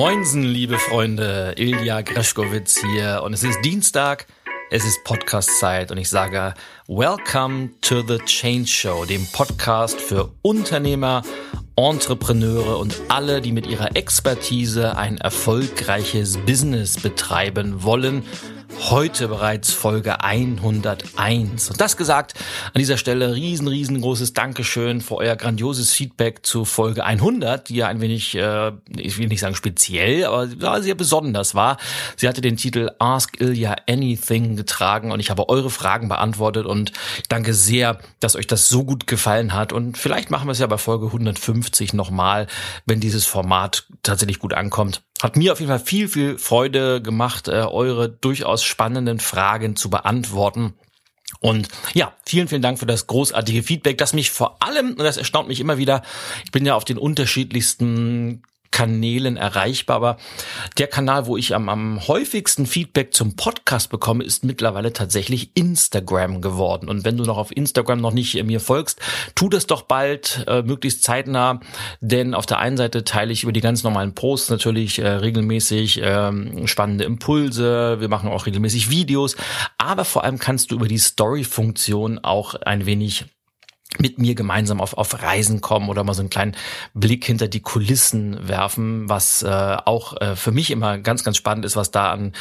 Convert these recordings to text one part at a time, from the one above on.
Moinsen, liebe Freunde, Ilja Greschkowitz hier. Und es ist Dienstag, es ist Podcast-Zeit. Und ich sage Welcome to the Change Show, dem Podcast für Unternehmer, Entrepreneure und alle, die mit ihrer Expertise ein erfolgreiches Business betreiben wollen Heute bereits Folge 101. Und das gesagt, an dieser Stelle riesen, riesengroßes Dankeschön für euer grandioses Feedback zu Folge 100, die ja ein wenig, äh, ich will nicht sagen speziell, aber sehr besonders war. Sie hatte den Titel Ask Ilya Anything getragen und ich habe eure Fragen beantwortet und danke sehr, dass euch das so gut gefallen hat. Und vielleicht machen wir es ja bei Folge 150 nochmal, wenn dieses Format tatsächlich gut ankommt. Hat mir auf jeden Fall viel, viel Freude gemacht, äh, eure durchaus spannenden Fragen zu beantworten. Und ja, vielen, vielen Dank für das großartige Feedback, das mich vor allem, und das erstaunt mich immer wieder, ich bin ja auf den unterschiedlichsten Kanälen erreichbar. Aber der Kanal, wo ich am, am häufigsten Feedback zum Podcast bekomme, ist mittlerweile tatsächlich Instagram geworden. Und wenn du noch auf Instagram noch nicht mir folgst, tu das doch bald, äh, möglichst zeitnah. Denn auf der einen Seite teile ich über die ganz normalen Posts natürlich äh, regelmäßig äh, spannende Impulse. Wir machen auch regelmäßig Videos. Aber vor allem kannst du über die Story-Funktion auch ein wenig mit mir gemeinsam auf, auf Reisen kommen oder mal so einen kleinen Blick hinter die Kulissen werfen, was äh, auch äh, für mich immer ganz, ganz spannend ist, was da an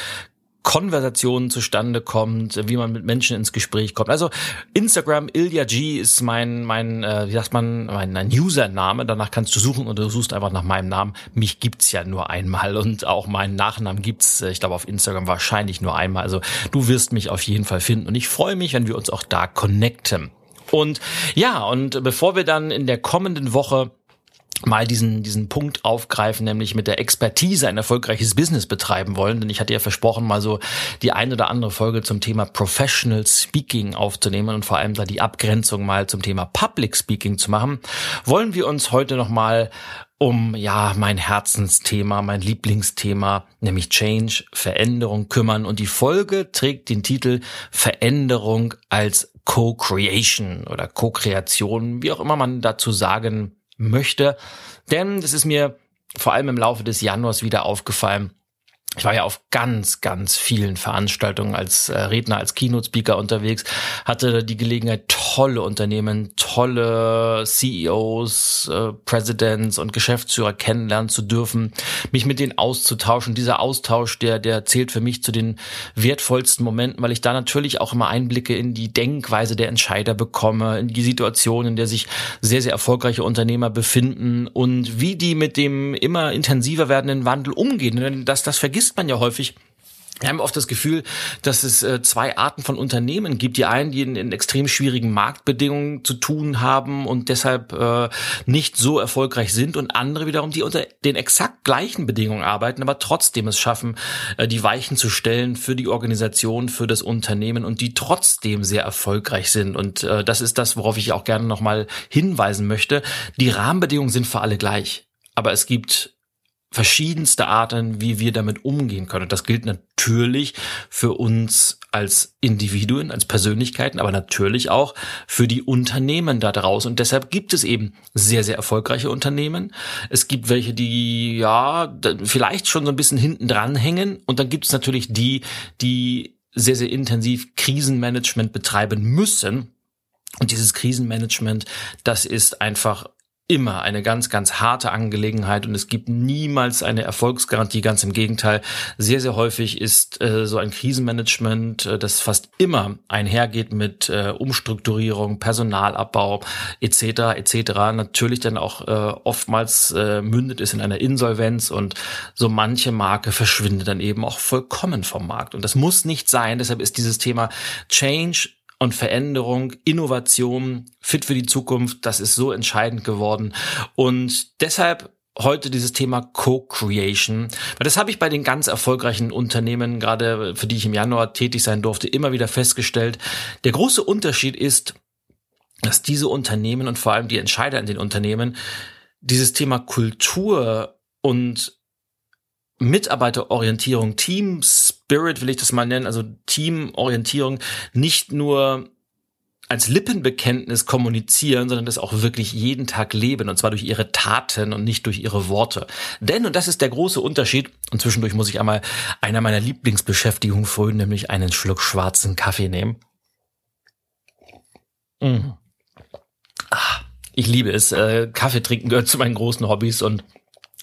Konversationen zustande kommt, wie man mit Menschen ins Gespräch kommt. Also Instagram Ilya G ist mein mein äh, wie sagt man mein, mein Username. Danach kannst du suchen oder du suchst einfach nach meinem Namen. Mich gibt's ja nur einmal und auch meinen Nachnamen gibt's. Äh, ich glaube auf Instagram wahrscheinlich nur einmal. Also du wirst mich auf jeden Fall finden und ich freue mich, wenn wir uns auch da connecten. Und ja, und bevor wir dann in der kommenden Woche mal diesen, diesen Punkt aufgreifen, nämlich mit der Expertise ein erfolgreiches Business betreiben wollen. Denn ich hatte ja versprochen, mal so die ein oder andere Folge zum Thema Professional Speaking aufzunehmen und vor allem da die Abgrenzung mal zum Thema Public Speaking zu machen, wollen wir uns heute nochmal um ja mein Herzensthema, mein Lieblingsthema, nämlich Change, Veränderung kümmern. Und die Folge trägt den Titel Veränderung als Co-Creation oder Co-Kreation, wie auch immer man dazu sagen möchte. Denn das ist mir vor allem im Laufe des Januars wieder aufgefallen, ich war ja auf ganz, ganz vielen Veranstaltungen als äh, Redner, als Keynote-Speaker unterwegs, hatte die Gelegenheit, tolle Unternehmen, tolle CEOs, äh, Presidents und Geschäftsführer kennenlernen zu dürfen, mich mit denen auszutauschen. Dieser Austausch, der, der zählt für mich zu den wertvollsten Momenten, weil ich da natürlich auch immer Einblicke in die Denkweise der Entscheider bekomme, in die Situation, in der sich sehr, sehr erfolgreiche Unternehmer befinden und wie die mit dem immer intensiver werdenden Wandel umgehen. Denn das, das vergisst vergisst man ja häufig. Wir haben oft das Gefühl, dass es äh, zwei Arten von Unternehmen gibt. Die einen, die in, in extrem schwierigen Marktbedingungen zu tun haben und deshalb äh, nicht so erfolgreich sind und andere wiederum, die unter den exakt gleichen Bedingungen arbeiten, aber trotzdem es schaffen, äh, die Weichen zu stellen für die Organisation, für das Unternehmen und die trotzdem sehr erfolgreich sind. Und äh, das ist das, worauf ich auch gerne nochmal hinweisen möchte. Die Rahmenbedingungen sind für alle gleich. Aber es gibt verschiedenste Arten, wie wir damit umgehen können. Und das gilt natürlich für uns als Individuen, als Persönlichkeiten, aber natürlich auch für die Unternehmen da draußen. Und deshalb gibt es eben sehr, sehr erfolgreiche Unternehmen. Es gibt welche, die ja vielleicht schon so ein bisschen hinten dran hängen. Und dann gibt es natürlich die, die sehr, sehr intensiv Krisenmanagement betreiben müssen. Und dieses Krisenmanagement, das ist einfach immer eine ganz, ganz harte Angelegenheit und es gibt niemals eine Erfolgsgarantie. Ganz im Gegenteil. Sehr, sehr häufig ist äh, so ein Krisenmanagement, äh, das fast immer einhergeht mit äh, Umstrukturierung, Personalabbau etc. etc. Natürlich dann auch äh, oftmals äh, mündet es in einer Insolvenz und so manche Marke verschwindet dann eben auch vollkommen vom Markt. Und das muss nicht sein. Deshalb ist dieses Thema Change und Veränderung, Innovation, fit für die Zukunft, das ist so entscheidend geworden. Und deshalb heute dieses Thema Co-Creation. Das habe ich bei den ganz erfolgreichen Unternehmen, gerade für die ich im Januar tätig sein durfte, immer wieder festgestellt. Der große Unterschied ist, dass diese Unternehmen und vor allem die Entscheider in den Unternehmen dieses Thema Kultur und Mitarbeiterorientierung, Team Spirit will ich das mal nennen, also Teamorientierung nicht nur als Lippenbekenntnis kommunizieren, sondern das auch wirklich jeden Tag leben und zwar durch ihre Taten und nicht durch ihre Worte. Denn, und das ist der große Unterschied, und zwischendurch muss ich einmal einer meiner Lieblingsbeschäftigungen früh, nämlich einen Schluck schwarzen Kaffee nehmen. Mm. Ah, ich liebe es. Äh, Kaffee trinken gehört zu meinen großen Hobbys und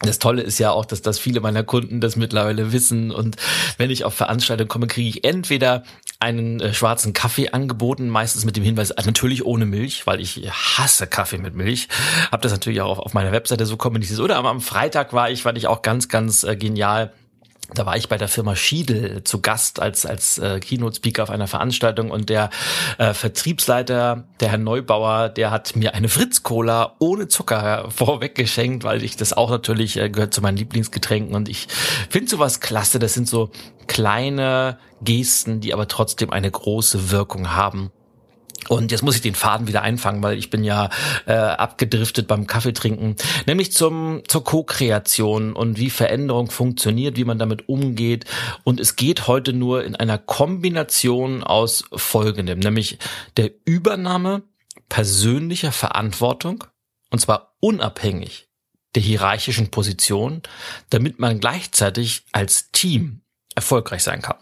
das Tolle ist ja auch, dass das viele meiner Kunden das mittlerweile wissen und wenn ich auf Veranstaltungen komme, kriege ich entweder einen äh, schwarzen Kaffee angeboten, meistens mit dem Hinweis, also natürlich ohne Milch, weil ich hasse Kaffee mit Milch. Hab das natürlich auch auf, meiner Webseite so kommuniziert. Oder am Freitag war ich, fand ich auch ganz, ganz äh, genial da war ich bei der Firma Schiedel zu Gast als als äh, Keynote Speaker auf einer Veranstaltung und der äh, Vertriebsleiter, der Herr Neubauer, der hat mir eine Fritz Cola ohne Zucker vorweg geschenkt, weil ich das auch natürlich äh, gehört zu meinen Lieblingsgetränken und ich finde sowas klasse, das sind so kleine Gesten, die aber trotzdem eine große Wirkung haben. Und jetzt muss ich den Faden wieder einfangen, weil ich bin ja äh, abgedriftet beim Kaffeetrinken, nämlich zum zur Co-Kreation und wie Veränderung funktioniert, wie man damit umgeht. Und es geht heute nur in einer Kombination aus Folgendem, nämlich der Übernahme persönlicher Verantwortung und zwar unabhängig der hierarchischen Position, damit man gleichzeitig als Team erfolgreich sein kann.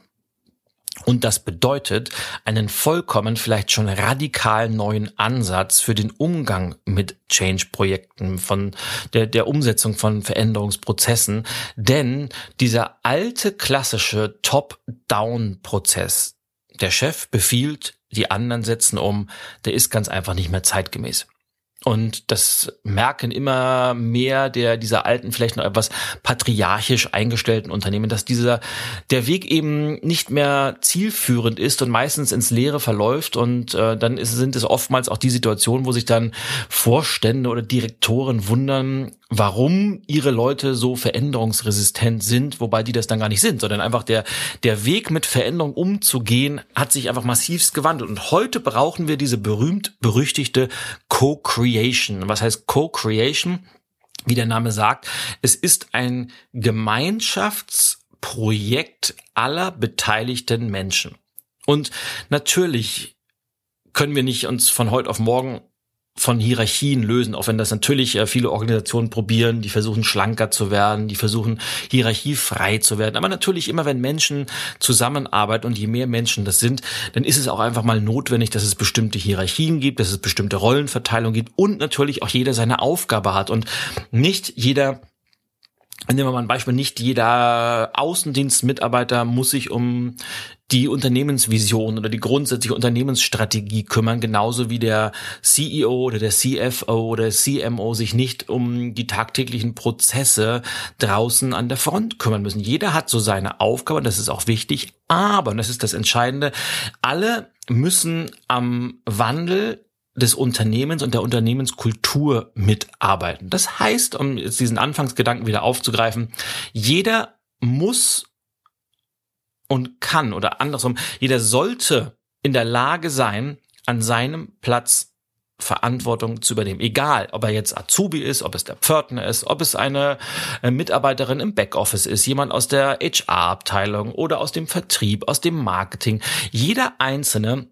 Und das bedeutet einen vollkommen, vielleicht schon radikal neuen Ansatz für den Umgang mit Change-Projekten, von der, der Umsetzung von Veränderungsprozessen. Denn dieser alte klassische Top-Down-Prozess, der Chef befiehlt, die anderen setzen um, der ist ganz einfach nicht mehr zeitgemäß. Und das merken immer mehr der, dieser alten, vielleicht noch etwas patriarchisch eingestellten Unternehmen, dass dieser, der Weg eben nicht mehr zielführend ist und meistens ins Leere verläuft. Und äh, dann ist, sind es oftmals auch die Situationen, wo sich dann Vorstände oder Direktoren wundern, warum ihre Leute so veränderungsresistent sind, wobei die das dann gar nicht sind, sondern einfach der, der Weg mit Veränderung umzugehen, hat sich einfach massivst gewandelt. Und heute brauchen wir diese berühmt berüchtigte Co-Creation. Was heißt Co-Creation? Wie der Name sagt, es ist ein Gemeinschaftsprojekt aller beteiligten Menschen. Und natürlich können wir nicht uns von heute auf morgen von Hierarchien lösen, auch wenn das natürlich äh, viele Organisationen probieren, die versuchen schlanker zu werden, die versuchen hierarchiefrei zu werden. Aber natürlich immer, wenn Menschen zusammenarbeiten und je mehr Menschen das sind, dann ist es auch einfach mal notwendig, dass es bestimmte Hierarchien gibt, dass es bestimmte Rollenverteilung gibt und natürlich auch jeder seine Aufgabe hat und nicht jeder Nehmen wir mal ein Beispiel, nicht jeder Außendienstmitarbeiter muss sich um die Unternehmensvision oder die grundsätzliche Unternehmensstrategie kümmern, genauso wie der CEO oder der CFO oder CMO sich nicht um die tagtäglichen Prozesse draußen an der Front kümmern müssen. Jeder hat so seine Aufgabe, das ist auch wichtig, aber, und das ist das Entscheidende, alle müssen am Wandel des Unternehmens und der Unternehmenskultur mitarbeiten. Das heißt, um jetzt diesen Anfangsgedanken wieder aufzugreifen, jeder muss und kann oder andersrum, jeder sollte in der Lage sein, an seinem Platz Verantwortung zu übernehmen. Egal, ob er jetzt Azubi ist, ob es der Pförtner ist, ob es eine äh, Mitarbeiterin im Backoffice ist, jemand aus der HR-Abteilung oder aus dem Vertrieb, aus dem Marketing. Jeder Einzelne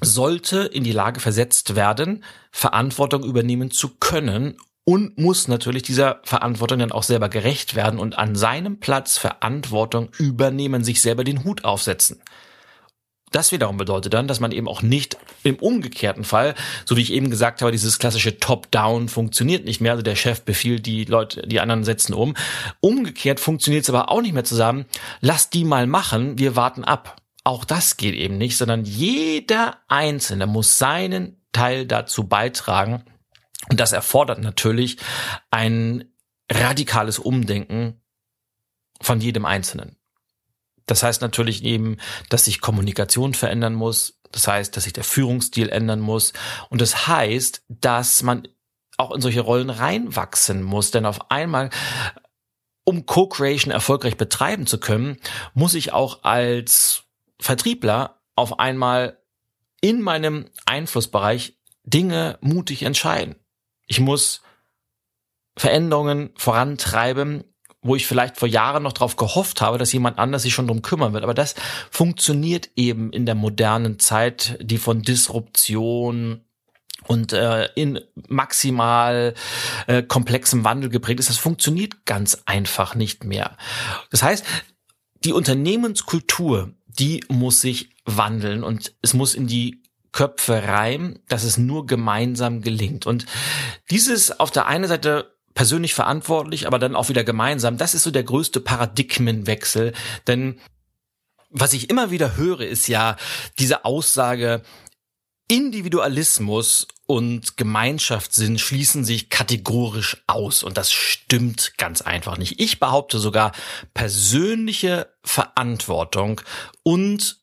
sollte in die Lage versetzt werden, Verantwortung übernehmen zu können und muss natürlich dieser Verantwortung dann auch selber gerecht werden und an seinem Platz Verantwortung übernehmen, sich selber den Hut aufsetzen. Das wiederum bedeutet dann, dass man eben auch nicht im umgekehrten Fall, so wie ich eben gesagt habe, dieses klassische Top-Down funktioniert nicht mehr. Also der Chef befiehlt, die Leute, die anderen setzen um. Umgekehrt funktioniert es aber auch nicht mehr zusammen. Lass die mal machen, wir warten ab. Auch das geht eben nicht, sondern jeder Einzelne muss seinen Teil dazu beitragen. Und das erfordert natürlich ein radikales Umdenken von jedem Einzelnen. Das heißt natürlich eben, dass sich Kommunikation verändern muss. Das heißt, dass sich der Führungsstil ändern muss. Und das heißt, dass man auch in solche Rollen reinwachsen muss. Denn auf einmal, um Co-Creation erfolgreich betreiben zu können, muss ich auch als Vertriebler auf einmal in meinem Einflussbereich Dinge mutig entscheiden. Ich muss Veränderungen vorantreiben wo ich vielleicht vor Jahren noch darauf gehofft habe, dass jemand anders sich schon drum kümmern wird. Aber das funktioniert eben in der modernen Zeit, die von Disruption und äh, in maximal äh, komplexem Wandel geprägt ist. Das funktioniert ganz einfach nicht mehr. Das heißt, die Unternehmenskultur, die muss sich wandeln und es muss in die Köpfe rein, dass es nur gemeinsam gelingt. Und dieses auf der einen Seite persönlich verantwortlich, aber dann auch wieder gemeinsam, das ist so der größte Paradigmenwechsel. Denn was ich immer wieder höre, ist ja diese Aussage, Individualismus und Gemeinschaftssinn schließen sich kategorisch aus und das stimmt ganz einfach nicht. Ich behaupte sogar, persönliche Verantwortung und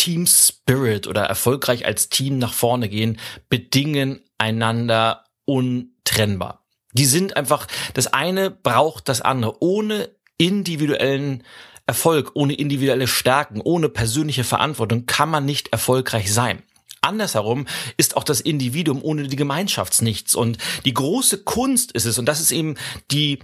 Team Spirit oder erfolgreich als Team nach vorne gehen bedingen einander untrennbar. Die sind einfach, das eine braucht das andere. Ohne individuellen Erfolg, ohne individuelle Stärken, ohne persönliche Verantwortung kann man nicht erfolgreich sein. Andersherum ist auch das Individuum ohne die Gemeinschaft nichts. Und die große Kunst ist es, und das ist eben die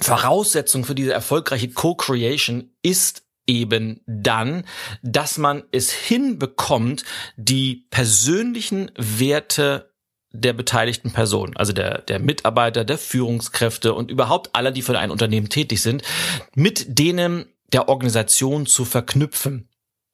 Voraussetzung für diese erfolgreiche Co-Creation, ist eben dann, dass man es hinbekommt, die persönlichen Werte der beteiligten Personen, also der, der Mitarbeiter, der Führungskräfte und überhaupt aller, die für ein Unternehmen tätig sind, mit denen der Organisation zu verknüpfen.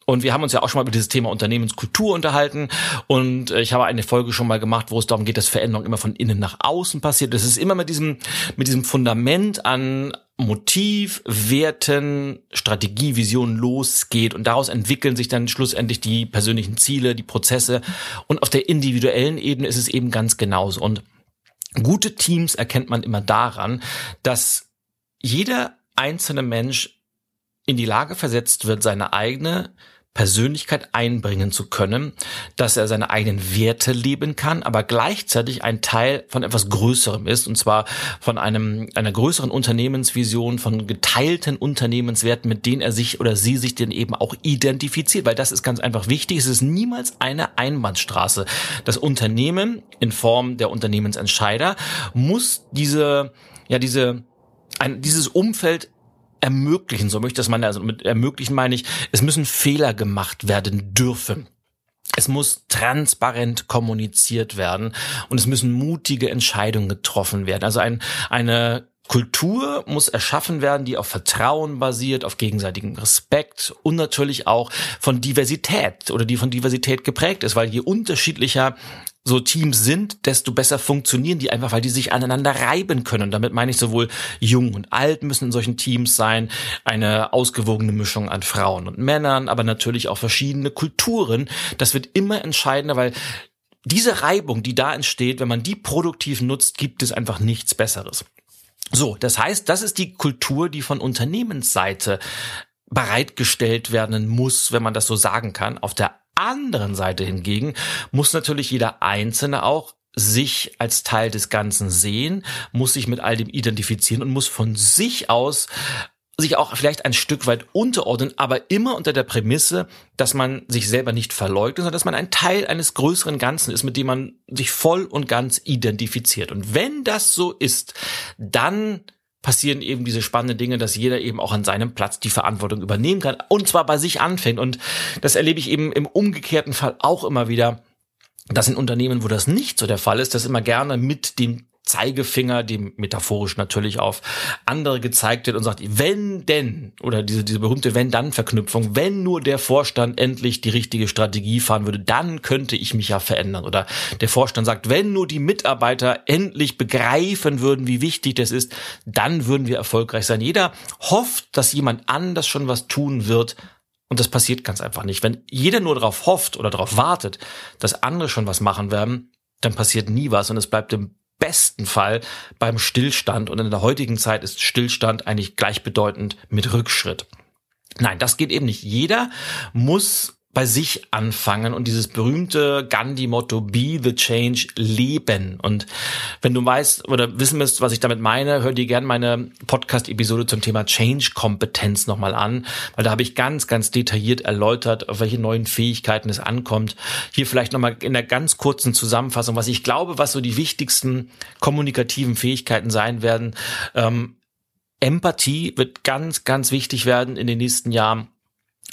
Und wir haben uns ja auch schon mal über dieses Thema Unternehmenskultur unterhalten. Und äh, ich habe eine Folge schon mal gemacht, wo es darum geht, dass Veränderung immer von innen nach außen passiert. Das ist immer mit diesem, mit diesem Fundament an Motiv, Werten, Strategie, Vision losgeht. Und daraus entwickeln sich dann schlussendlich die persönlichen Ziele, die Prozesse. Und auf der individuellen Ebene ist es eben ganz genauso. Und gute Teams erkennt man immer daran, dass jeder einzelne Mensch in die Lage versetzt wird, seine eigene Persönlichkeit einbringen zu können, dass er seine eigenen Werte leben kann, aber gleichzeitig ein Teil von etwas Größerem ist, und zwar von einem, einer größeren Unternehmensvision, von geteilten Unternehmenswerten, mit denen er sich oder sie sich denn eben auch identifiziert, weil das ist ganz einfach wichtig. Es ist niemals eine Einbahnstraße. Das Unternehmen in Form der Unternehmensentscheider muss diese, ja, diese, ein, dieses Umfeld ermöglichen, so möchte ich das meine, also mit ermöglichen meine ich, es müssen Fehler gemacht werden dürfen. Es muss transparent kommuniziert werden und es müssen mutige Entscheidungen getroffen werden. Also ein, eine Kultur muss erschaffen werden, die auf Vertrauen basiert, auf gegenseitigem Respekt und natürlich auch von Diversität oder die von Diversität geprägt ist, weil je unterschiedlicher so Teams sind, desto besser funktionieren die einfach, weil die sich aneinander reiben können. Und damit meine ich sowohl jung und alt müssen in solchen Teams sein, eine ausgewogene Mischung an Frauen und Männern, aber natürlich auch verschiedene Kulturen. Das wird immer entscheidender, weil diese Reibung, die da entsteht, wenn man die produktiv nutzt, gibt es einfach nichts Besseres. So, das heißt, das ist die Kultur, die von Unternehmensseite bereitgestellt werden muss, wenn man das so sagen kann. Auf der anderen Seite hingegen muss natürlich jeder Einzelne auch sich als Teil des Ganzen sehen, muss sich mit all dem identifizieren und muss von sich aus sich auch vielleicht ein Stück weit unterordnen, aber immer unter der Prämisse, dass man sich selber nicht verleugnet, sondern dass man ein Teil eines größeren Ganzen ist, mit dem man sich voll und ganz identifiziert. Und wenn das so ist, dann passieren eben diese spannenden Dinge, dass jeder eben auch an seinem Platz die Verantwortung übernehmen kann und zwar bei sich anfängt. Und das erlebe ich eben im umgekehrten Fall auch immer wieder, dass in Unternehmen, wo das nicht so der Fall ist, das immer gerne mit dem Zeigefinger, dem metaphorisch natürlich auf andere gezeigt wird und sagt, wenn denn, oder diese, diese berühmte Wenn-Dann-Verknüpfung, wenn nur der Vorstand endlich die richtige Strategie fahren würde, dann könnte ich mich ja verändern. Oder der Vorstand sagt, wenn nur die Mitarbeiter endlich begreifen würden, wie wichtig das ist, dann würden wir erfolgreich sein. Jeder hofft, dass jemand anders schon was tun wird, und das passiert ganz einfach nicht. Wenn jeder nur darauf hofft oder darauf wartet, dass andere schon was machen werden, dann passiert nie was und es bleibt im besten Fall beim Stillstand. Und in der heutigen Zeit ist Stillstand eigentlich gleichbedeutend mit Rückschritt. Nein, das geht eben nicht. Jeder muss bei sich anfangen und dieses berühmte Gandhi-Motto Be the Change leben. Und wenn du weißt oder wissen willst, was ich damit meine, hör dir gerne meine Podcast-Episode zum Thema Change-Kompetenz nochmal an, weil da habe ich ganz, ganz detailliert erläutert, auf welche neuen Fähigkeiten es ankommt. Hier vielleicht nochmal in der ganz kurzen Zusammenfassung, was ich glaube, was so die wichtigsten kommunikativen Fähigkeiten sein werden. Ähm, Empathie wird ganz, ganz wichtig werden in den nächsten Jahren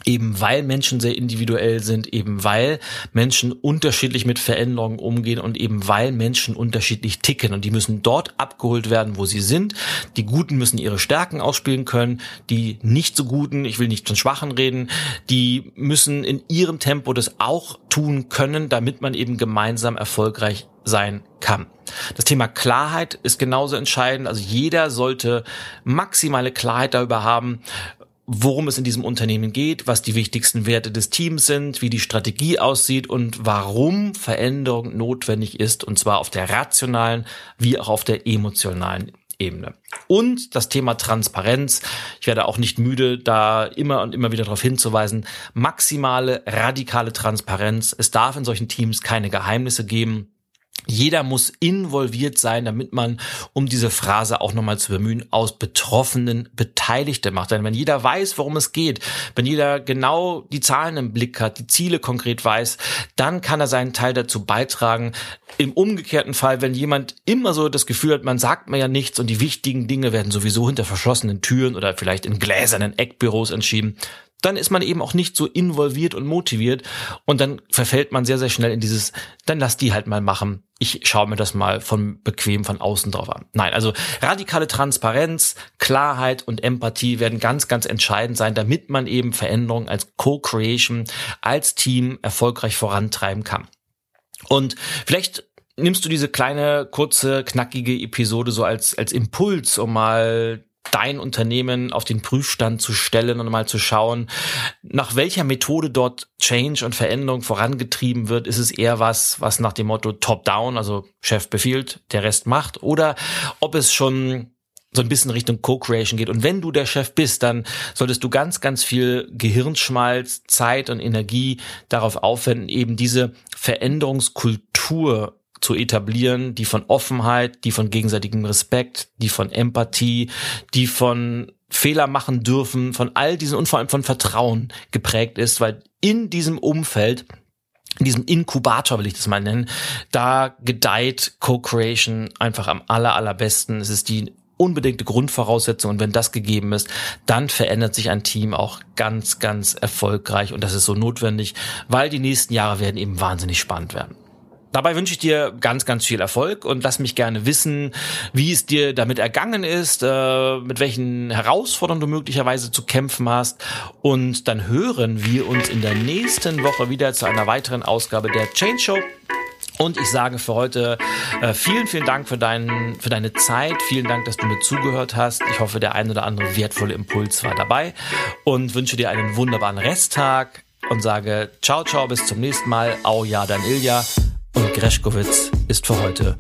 eben weil Menschen sehr individuell sind, eben weil Menschen unterschiedlich mit Veränderungen umgehen und eben weil Menschen unterschiedlich ticken und die müssen dort abgeholt werden, wo sie sind. Die Guten müssen ihre Stärken ausspielen können, die nicht so Guten, ich will nicht von Schwachen reden, die müssen in ihrem Tempo das auch tun können, damit man eben gemeinsam erfolgreich sein kann. Das Thema Klarheit ist genauso entscheidend. Also jeder sollte maximale Klarheit darüber haben, worum es in diesem Unternehmen geht, was die wichtigsten Werte des Teams sind, wie die Strategie aussieht und warum Veränderung notwendig ist, und zwar auf der rationalen wie auch auf der emotionalen Ebene. Und das Thema Transparenz. Ich werde auch nicht müde, da immer und immer wieder darauf hinzuweisen. Maximale, radikale Transparenz. Es darf in solchen Teams keine Geheimnisse geben. Jeder muss involviert sein, damit man, um diese Phrase auch nochmal zu bemühen, aus Betroffenen Beteiligte macht. Denn wenn jeder weiß, worum es geht, wenn jeder genau die Zahlen im Blick hat, die Ziele konkret weiß, dann kann er seinen Teil dazu beitragen. Im umgekehrten Fall, wenn jemand immer so das Gefühl hat, man sagt mir ja nichts und die wichtigen Dinge werden sowieso hinter verschlossenen Türen oder vielleicht in gläsernen Eckbüros entschieden, dann ist man eben auch nicht so involviert und motiviert und dann verfällt man sehr, sehr schnell in dieses, dann lass die halt mal machen. Ich schaue mir das mal von bequem von außen drauf an. Nein, also radikale Transparenz, Klarheit und Empathie werden ganz, ganz entscheidend sein, damit man eben Veränderungen als Co-Creation, als Team erfolgreich vorantreiben kann. Und vielleicht nimmst du diese kleine, kurze, knackige Episode so als, als Impuls, um mal dein Unternehmen auf den Prüfstand zu stellen und mal zu schauen, nach welcher Methode dort Change und Veränderung vorangetrieben wird. Ist es eher was, was nach dem Motto Top-Down, also Chef befiehlt, der Rest macht, oder ob es schon so ein bisschen Richtung Co-Creation geht. Und wenn du der Chef bist, dann solltest du ganz, ganz viel Gehirnschmalz, Zeit und Energie darauf aufwenden, eben diese Veränderungskultur zu etablieren, die von Offenheit, die von gegenseitigem Respekt, die von Empathie, die von Fehler machen dürfen, von all diesen und vor allem von Vertrauen geprägt ist, weil in diesem Umfeld in diesem Inkubator will ich das mal nennen, da gedeiht Co-Creation einfach am aller, allerbesten. Es ist die unbedingte Grundvoraussetzung und wenn das gegeben ist, dann verändert sich ein Team auch ganz, ganz erfolgreich und das ist so notwendig, weil die nächsten Jahre werden eben wahnsinnig spannend werden. Dabei wünsche ich dir ganz, ganz viel Erfolg und lass mich gerne wissen, wie es dir damit ergangen ist, äh, mit welchen Herausforderungen du möglicherweise zu kämpfen hast. Und dann hören wir uns in der nächsten Woche wieder zu einer weiteren Ausgabe der Change Show. Und ich sage für heute äh, vielen, vielen Dank für, deinen, für deine Zeit. Vielen Dank, dass du mir zugehört hast. Ich hoffe, der ein oder andere wertvolle Impuls war dabei und wünsche dir einen wunderbaren Resttag und sage ciao, ciao, bis zum nächsten Mal. Au ja, dann Ilja. Greschkowitz ist für heute